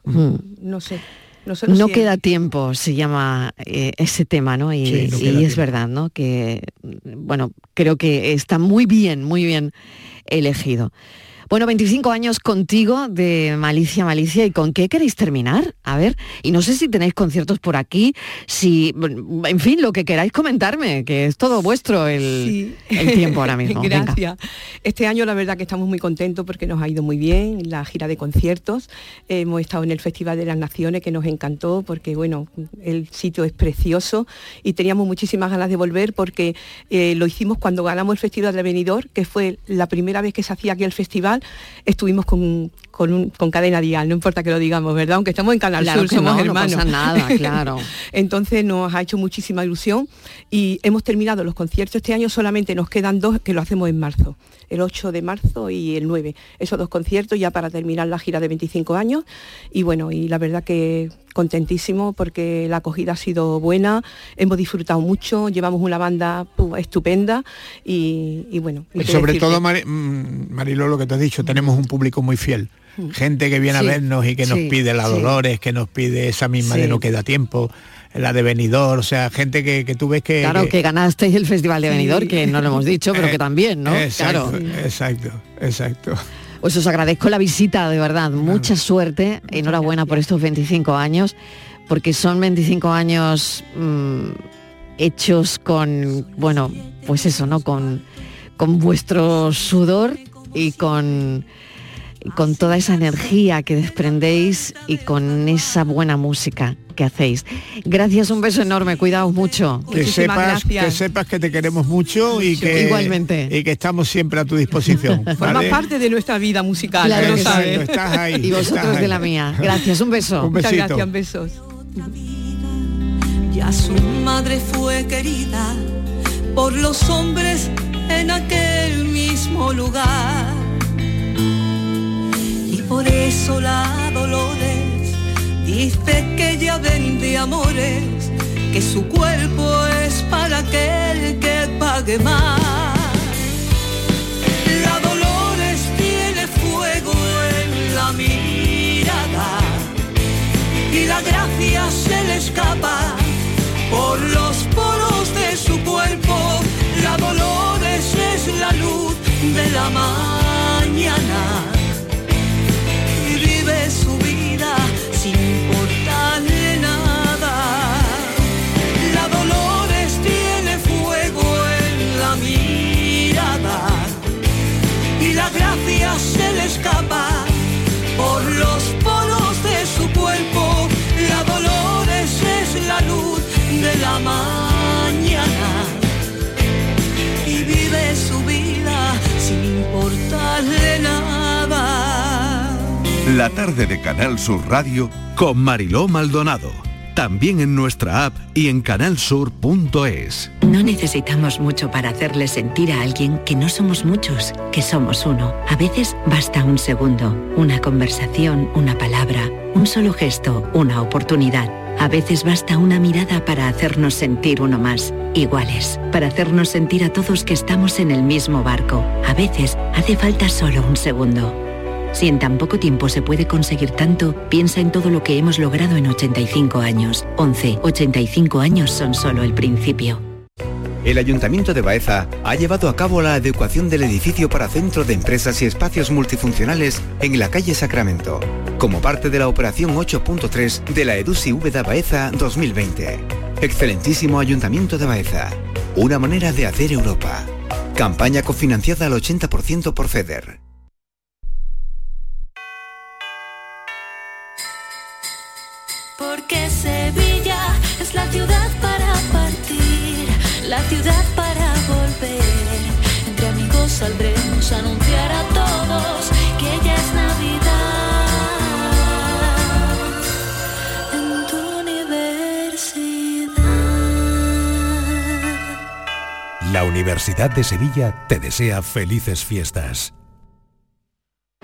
Mm. No sé. No, sé, no queda tiempo, se llama eh, ese tema, ¿no? Y, Sí, no y es tiempo. verdad, ¿no? Que, mm, bueno, creo que está muy bien, muy bien elegido. Bueno, 25 años contigo de Malicia Malicia. ¿Y con qué queréis terminar? A ver, y no sé si tenéis conciertos por aquí, si, mm, en fin, lo que queráis comentarme, que es todo vuestro el, el tiempo ahora mismo. Venga. Gracias. Este año la verdad que estamos muy contentos porque nos ha ido muy bien la gira de conciertos. hemos estado en el Festival de las Naciones que nos encantó porque bueno, el sitio es precioso y teníamos muchísimas ganas de volver porque eh, lo hicimos cuando ganamos el Festival de Benidorm, que fue la primera vez que se hacía aquí el festival, estuvimos con, con, un- con cadena dial, no importa que lo digamos, ¿verdad? Aunque estamos en Canal Claro Sur, somos no, no hermanos. pasa nada, claro. Entonces nos ha hecho muchísima ilusión y hemos terminado los conciertos este año, solamente nos quedan dos que lo hacemos en marzo, el 8 de marzo y el 9. Esos dos conciertos ya para terminar la gira de 25 años y bueno, y la verdad que contentísimo porque la acogida ha sido buena, hemos disfrutado mucho, llevamos una banda estupenda y, y bueno. y sobre decirte. todo, Mari- mm, Mariló, lo que te has dicho, tenemos un público muy fiel. Gente que viene Sí, a vernos y que nos pide la sí. Dolores, que nos pide esa misma de no queda tiempo, la de Benidorm, o sea, gente que, que tú ves que... Claro, que ganasteis el Festival de Sí. Benidorm, que no lo hemos dicho, pero que también, ¿no? Exacto, Claro. exacto, exacto. Pues os agradezco la visita, de verdad. Mucha suerte. Enhorabuena por estos 25 años, porque son 25 años mm, hechos con, bueno, pues eso, ¿no? Con, con vuestro sudor y con, con toda esa energía que desprendéis y con esa buena música que hacéis. Gracias, un beso enorme, cuidaos mucho. Que sepas, que sepas que te queremos mucho y que Igualmente. y que estamos siempre a tu disposición. Formas ¿vale? parte de nuestra vida musical, Claro ya lo que sí. sabes. estás ahí, Y vosotros estás de ahí. la mía. Gracias, un beso. Un Muchas besito. gracias, besos. Ya su madre fue querida por los hombres en aquel mismo lugar. Por eso la Dolores dice que ella vende amores, que su cuerpo es para aquel que pague más. La Dolores tiene fuego en la mirada y la gracia se le escapa por los poros de su cuerpo. La Dolores es la luz de la mañana se le escapa por los poros de su cuerpo. La Dolores es la luz de la mañana La tarde de Canal Sur Radio con Mariló Maldonado. También en nuestra app y en canalsur.es. No necesitamos mucho para hacerle sentir a alguien que no somos muchos, que somos uno. A veces basta un segundo, una conversación, una palabra, un solo gesto, una oportunidad. A veces basta una mirada para hacernos sentir uno más, iguales, para hacernos sentir a todos que estamos en el mismo barco. A veces hace falta solo un segundo. Si en tan poco tiempo se puede conseguir tanto, piensa en todo lo que hemos logrado en 85 años. 11, 85 años son solo el principio. El Ayuntamiento de Baeza ha llevado a cabo la adecuación del edificio para centro de empresas y espacios multifuncionales en la calle Sacramento, como parte de la operación 8.3 de la EDUSI Úbeda Baeza 2020. Excelentísimo Ayuntamiento de Baeza. Una manera de hacer Europa. Campaña cofinanciada al 80% por FEDER. Saldremos a anunciar a todos que ya es Navidad en tu universidad. La Universidad de Sevilla te desea felices fiestas.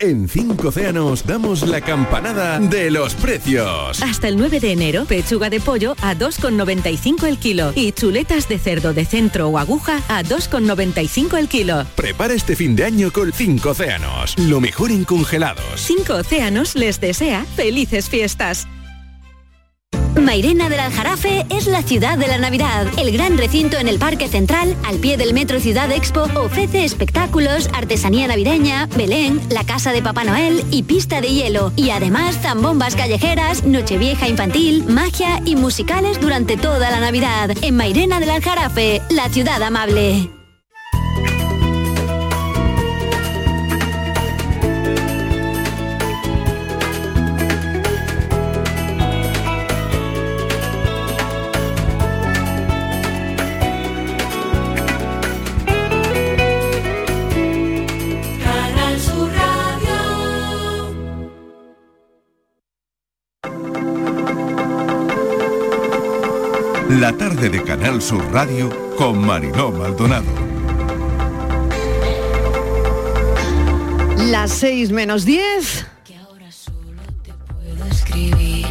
En 5 océanos damos la campanada de los precios. Hasta el 9 de enero, pechuga de pollo a 2,95 el kilo y chuletas de cerdo de centro o aguja a 2,95 el kilo. Prepara este fin de año con 5 océanos. Lo mejor en congelados. Cinco Océanos les desea felices fiestas. Mairena del Aljarafe es la ciudad de la Navidad. El gran recinto en el Parque Central, al pie del Metro Ciudad Expo, ofrece espectáculos, artesanía navideña, Belén, la casa de Papá Noel y pista de hielo. Y además zambombas callejeras, nochevieja infantil, magia y musicales durante toda la Navidad. En Mairena del Aljarafe, la ciudad amable. La tarde de Canal Sur Radio con Mariló Maldonado. Las 6 menos 10. Puedo escribir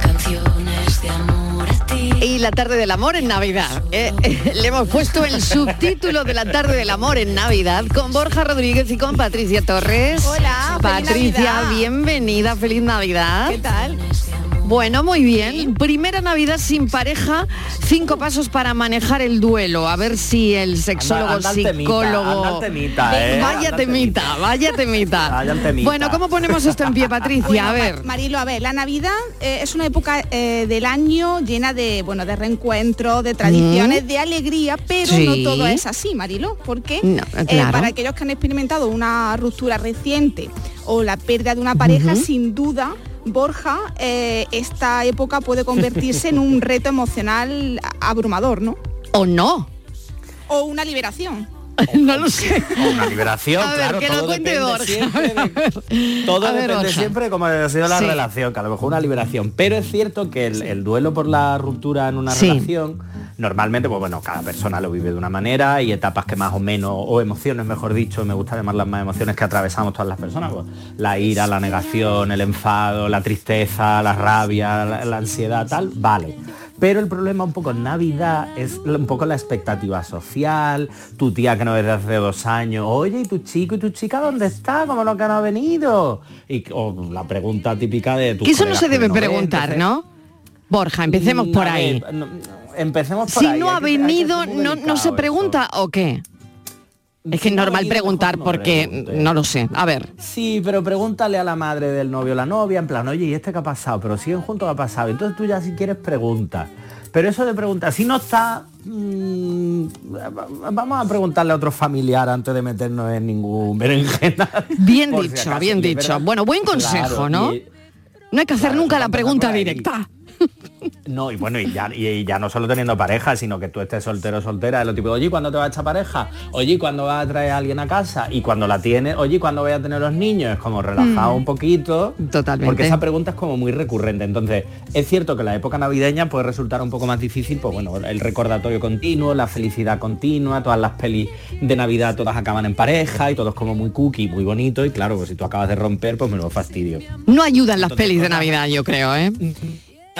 canciones de amor a ti. Y la tarde del amor en Navidad. ¿eh? Le hemos puesto el subtítulo de la tarde del amor en Navidad con Borja Rodríguez y con Patricia Torres. Hola, Patricia, bienvenida, feliz Navidad. ¿Qué tal? Bueno, muy bien. Primera Navidad sin pareja, cinco pasos para manejar el duelo. A ver si el sexólogo, Anda- anda psicólogo. anda temita, ¿eh? Vaya Anda el temita, vaya temita. Vaya temita. Bueno, ¿cómo ponemos esto en pie, Patricia? Bueno, A ver. Ma- Marilo, a ver, la Navidad eh, es una época eh, del año llena de, bueno, de reencuentros, de tradiciones, Mm. de alegría, pero Sí. no todo es así, Marilo, porque No, eh, claro. para aquellos que han experimentado una ruptura reciente o la pérdida de una pareja, sin duda, Borja, eh, esta época puede convertirse en un reto emocional abrumador, ¿no? O no. O una liberación. no lo sé. Una liberación, A ver, claro, lo todo cuente depende Borja. siempre de- todo A depende siempre de cómo ha sido la Sí. relación, que a lo mejor una liberación. Pero es cierto que el, el duelo por la ruptura en una Sí. relación, normalmente, pues bueno, cada persona lo vive de una manera y etapas que más o menos, o emociones, mejor dicho, me gusta llamarlas más emociones que atravesamos todas las personas. pues, la ira, la negación, el enfado, la tristeza, la rabia, la, la ansiedad, tal, vale. Pero el problema un poco en Navidad es un poco la expectativa social, tu tía que no ves desde hace dos años, oye, ¿y tu chico y tu chica dónde está? ¿Cómo no que no ha venido? Y o la pregunta típica de tu Que eso no se debe preguntar, ¿no? Borja, empecemos por ahí. empecemos por Si ahí, no hay ha venido, no, no se eso. pregunta o qué. Es que es normal preguntar porque no lo sé. A ver. Sí, pero pregúntale a la madre del novio la novia, en plan, oye, ¿y este qué ha pasado? Pero siguen juntos, ¿qué ha pasado? Entonces tú ya si quieres pregunta. Pero eso de preguntar, si no está, mm, vamos a preguntarle a otro familiar antes de meternos en ningún berenjena. Bien si dicho, acaso, bien dicho. verdad- Bueno, buen consejo, Claro, ¿no? y- No hay que hacer nunca la pregunta directa. No, y bueno, y ya, y ya no solo teniendo pareja, sino que tú estés soltero o soltera, de lo tipo, oye, ¿cuándo te va a echar pareja? Oye, ¿cuándo vas a traer a alguien a casa? Y cuando la tienes, oye, ¿cuándo voy a tener los niños? Es como relajado Mm. un poquito. Totalmente. Porque esa pregunta es como muy recurrente. Entonces, es cierto que la época navideña puede resultar un poco más difícil, pues bueno, el recordatorio continuo, la felicidad continua, todas las pelis de Navidad todas acaban en pareja y todo es como muy cookie, muy bonito. Y claro, pues si tú acabas de romper, pues me lo fastidio. No ayudan las pelis de Navidad, yo creo, ¿eh?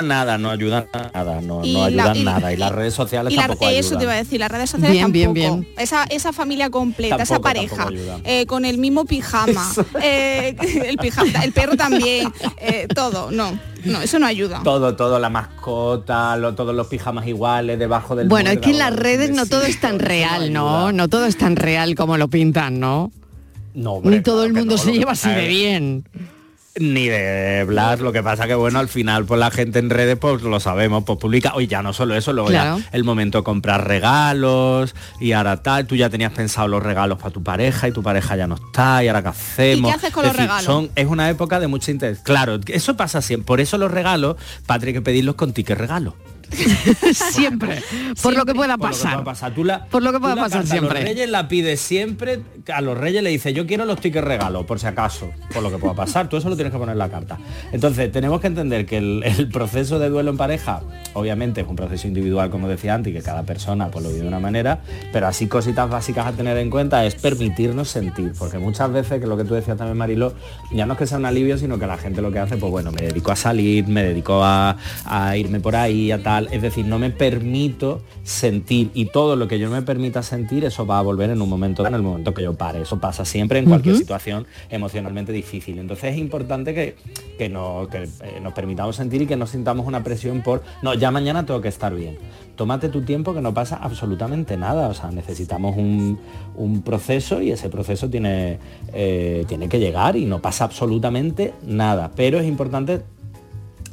Nada, no ayudan nada, no, Y no la- ayudan la- nada. Y las redes sociales Y la- tampoco eso ayudan. te iba a decir, las redes sociales Bien, bien, tampoco. bien. Esa, esa familia completa, esa pareja, eh, con el mismo pijama, eh, el pijama, el perro también, eh, todo, no, no, eso no ayuda. Todo, todo, la mascota, lo- todos los pijamas iguales debajo del Bueno, es que en las redes no todo es tan real, ¿no? No todo es tan real como lo pintan, ¿no? No, hombre, Ni todo el claro mundo no, se lleva así de es- bien. Ni de Blas, lo que pasa que bueno, al final pues la gente en redes pues lo sabemos, pues publica, oye ya no solo eso, luego Claro. ya el momento de comprar regalos y ahora tal, tú ya tenías pensado los regalos para tu pareja y tu pareja ya no está y ahora qué hacemos. ¿Y qué haces con Es los decir, regalos? son- es una época de mucho interés. Claro, eso pasa siempre. Por eso los regalos, Patri, hay que pedirlos con ticket regalo. siempre. Por lo que pueda Por lo que pasar. pueda pasar. Tú la- Por lo que pueda pasar A siempre. los reyes la pides siempre, a los reyes le dice yo quiero los tickets regalo, por si acaso, por lo que pueda pasar. Tú eso lo tienes que poner en la carta. Entonces, tenemos que entender que el, el proceso de duelo en pareja, obviamente es un proceso individual, como decía antes, y que cada persona pues, lo vive de una manera, pero así cositas básicas a tener en cuenta es permitirnos sentir, porque muchas veces, que lo que tú decías también, Marilo, ya no es que sea un alivio, sino que la gente lo que hace, pues bueno, me dedico a salir, me dedico a, a irme por ahí, a tal, es decir, no me permito sentir y todo lo que yo me permita sentir, eso va a volver en un momento, en el momento que yo pare, eso pasa siempre en cualquier situación emocionalmente difícil. Entonces es importante que, que, no- que, eh, nos permitamos sentir y que no sintamos una presión por, no, ya mañana tengo que estar bien. Tómate tu tiempo que no pasa absolutamente nada, o sea, necesitamos un, un proceso y ese proceso tiene, eh, tiene que llegar y no pasa absolutamente nada, pero es importante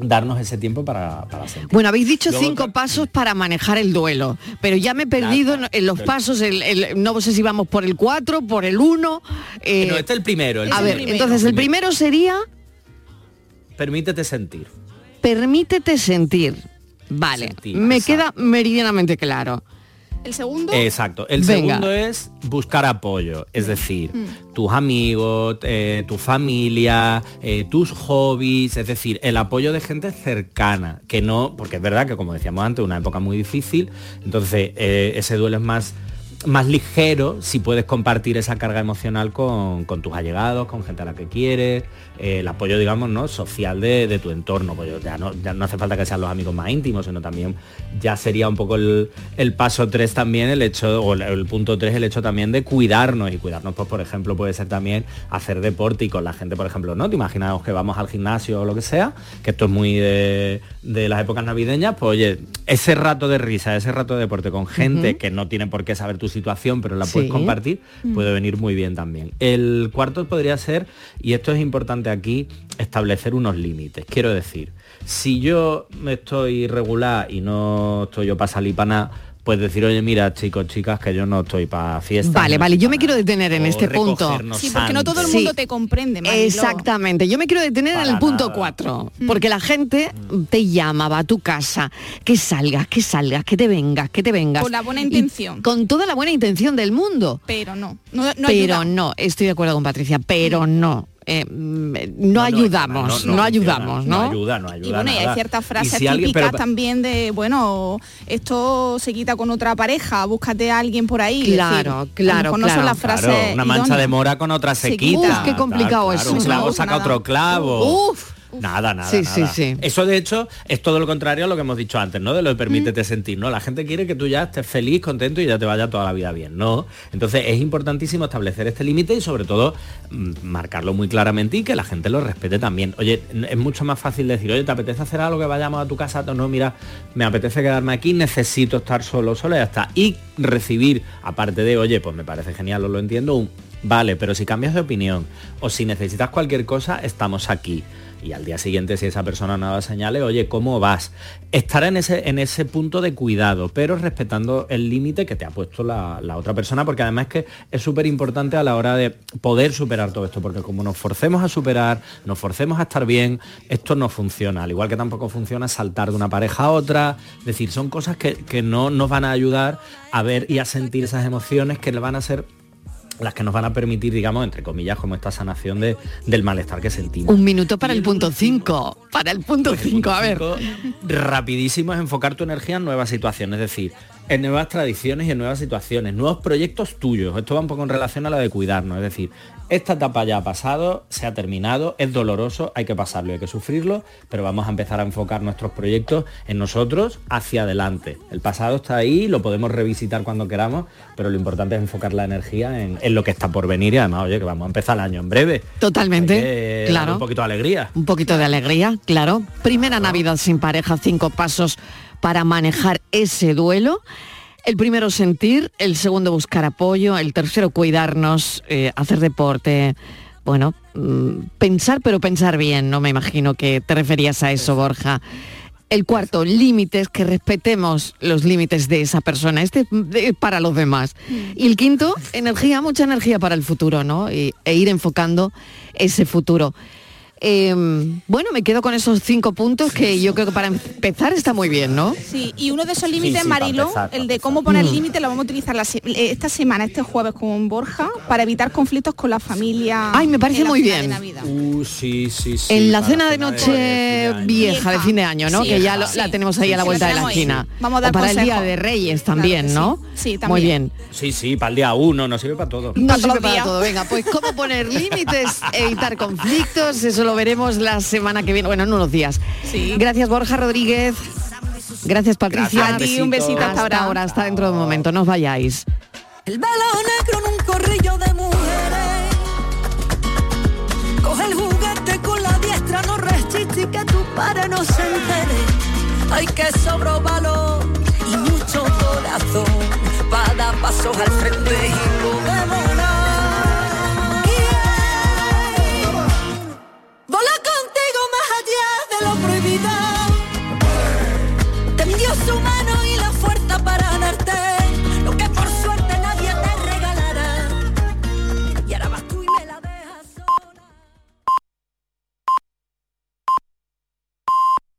darnos ese tiempo para, para sentir. Bueno, habéis dicho Luego cinco pasos para manejar el duelo, pero ya me he perdido en- en los pero- pasos, el- el- no sé si vamos por el 4, por el 1. eh, no, este es el primero. el a ver, entonces el primero sería Permítete sentir. permítete sentir. Vale, Sentir, me exacto. queda meridianamente claro. El segundo. Exacto. El Venga. segundo es buscar apoyo, es decir, Mm. tus amigos, eh, tu familia, eh, tus hobbies, es decir, el apoyo de gente cercana, que no, porque es verdad que como decíamos antes, una época muy difícil, entonces eh, ese duelo es más más ligero si puedes compartir esa carga emocional con, con tus allegados, con gente a la que quieres, el apoyo, digamos, ¿no? social de, de tu entorno. Pues ya no, ya no hace falta que sean los amigos más íntimos, sino también ya sería un poco el, el paso 3 también, el hecho, o el, el punto 3, el hecho también de cuidarnos. Y cuidarnos, pues, por ejemplo, puede ser también hacer deporte y con la gente, por ejemplo, ¿no? Te imaginamos que vamos al gimnasio o lo que sea, que esto es muy de, de las épocas navideñas, pues oye, ese rato de risa, ese rato de deporte con gente que no tiene por qué saber tu situación, pero la Sí. puedes compartir, Mm. puede venir muy bien también. El cuarto podría ser, y esto es importante aquí, establecer unos límites. Quiero decir, si yo me estoy regular y no estoy yo para salir para nada, pues decir, oye, mira, chicos, chicas, que yo no estoy para fiestas. Vale, no vale, yo me quiero detener en este punto. Sí, porque no todo el mundo te comprende, Mariló. Exactamente, yo me quiero detener en el punto nada. 4, porque la gente te llama, va a tu casa, que salgas, que salgas, que te vengas, que te vengas. Con la buena Y intención. con toda la buena intención del mundo. Pero no, no, no pero ayuda. no, estoy de acuerdo con Patricia, pero no. Eh, no, ayudamos, no, ayudamos, ¿no? No ayuda, no ayuda. Y bueno, y hay ciertas frases si alguien- típicas pero- también de, bueno, esto se quita con otra pareja, búscate a alguien por ahí. Claro, decir, claro, no son las frases Claro, una mancha idóneas. de mora con otra se, Se quita. Uf, qué complicado Claro, eso, Un clavo No, saca nada. otro clavo. Uf. Nada, nada, Sí, nada. sí, sí. Eso de hecho es todo lo contrario a lo que hemos dicho antes, ¿no? De lo de permítete sentir, ¿no? La gente quiere que tú ya estés feliz, contento y ya te vaya toda la vida bien, ¿no? Entonces es importantísimo establecer este límite y sobre todo mm, marcarlo muy claramente y que la gente lo respete también. Oye, es mucho más fácil decir, oye, ¿te apetece hacer algo que vayamos a tu casa? No, mira, me apetece quedarme aquí, necesito estar solo, sola y ya está. Y recibir, aparte de, oye, pues me parece genial, os lo entiendo, un vale, pero si cambias de opinión o si necesitas cualquier cosa, estamos aquí y al día siguiente si esa persona no da señales, oye, ¿cómo vas? Estar en ese, en ese punto de cuidado, pero respetando el límite que te ha puesto la, la otra persona, porque además es que es súper importante a la hora de poder superar todo esto, porque como nos forcemos a superar, nos forcemos a estar bien, esto no funciona, al igual que tampoco funciona saltar de una pareja a otra, es decir, son cosas que, que no nos van a ayudar a ver y a sentir esas emociones que le van a ser las que nos van a permitir, digamos, entre comillas, como esta sanación de, del malestar que sentimos. Un minuto para el punto 5, para el punto 5, a ver. rapidísimo es enfocar tu energía en nuevas situaciones, es decir, en nuevas tradiciones y en nuevas situaciones, nuevos proyectos tuyos. Esto va un poco en relación a lo de cuidarnos, es decir, esta etapa ya ha pasado, se ha terminado, es doloroso, hay que pasarlo, hay que sufrirlo, pero vamos a empezar a enfocar nuestros proyectos en nosotros hacia adelante. El pasado está ahí, lo podemos revisitar cuando queramos, pero lo importante es enfocar la energía en, en lo que está por venir y además, oye, que vamos a empezar el año en breve. Totalmente, que claro. Un poquito de alegría. Un poquito de alegría, claro. Primera Navidad sin pareja, cinco pasos para manejar ese duelo. El primero sentir, el segundo buscar apoyo, el tercero cuidarnos, eh, hacer deporte, bueno, mm, pensar pero pensar bien, no me imagino que te referías a eso, Borja. El cuarto, límites, que respetemos los límites de esa persona. Este es para los demás. Y el quinto, energía, mucha energía para el futuro, ¿no? Y- e ir enfocando ese futuro. Eh, bueno, me quedo con esos cinco puntos que yo creo que para empezar está muy bien, ¿no? Sí, y uno de esos límites, sí, Marilo, empezar, el de cómo poner Mm. límites, lo vamos a utilizar la se- eh, esta semana, este jueves con Borja, para evitar conflictos con la familia. Ay, me parece en la muy cena bien. Navidad. Uh, sí, sí, sí. en la cena de noche vieja, de fin de año, ¿no? Sí, que ya lo- sí. la tenemos ahí a la Sí, vuelta de la esquina. Vamos a dar o para el. Día de Reyes también. ¿no? Sí, Muy también. bien. Sí, sí, para el día uno, nos sirve para todo. No sirve para todo. Venga, pues cómo poner límites, evitar conflictos, eso lo veremos la semana que viene, bueno, en unos días. Sí. Gracias Borja Rodríguez. Gracias Patricia. Gracias, a ti un besito hasta, hasta ahora. Hasta dentro de un momento, no os vayáis. El velo negro en un corrillo de mujeres. Coge el juguete con la diestra, no resiste que tu padre no se entere. Hay que sobró valor y mucho corazón para dar pasos al frente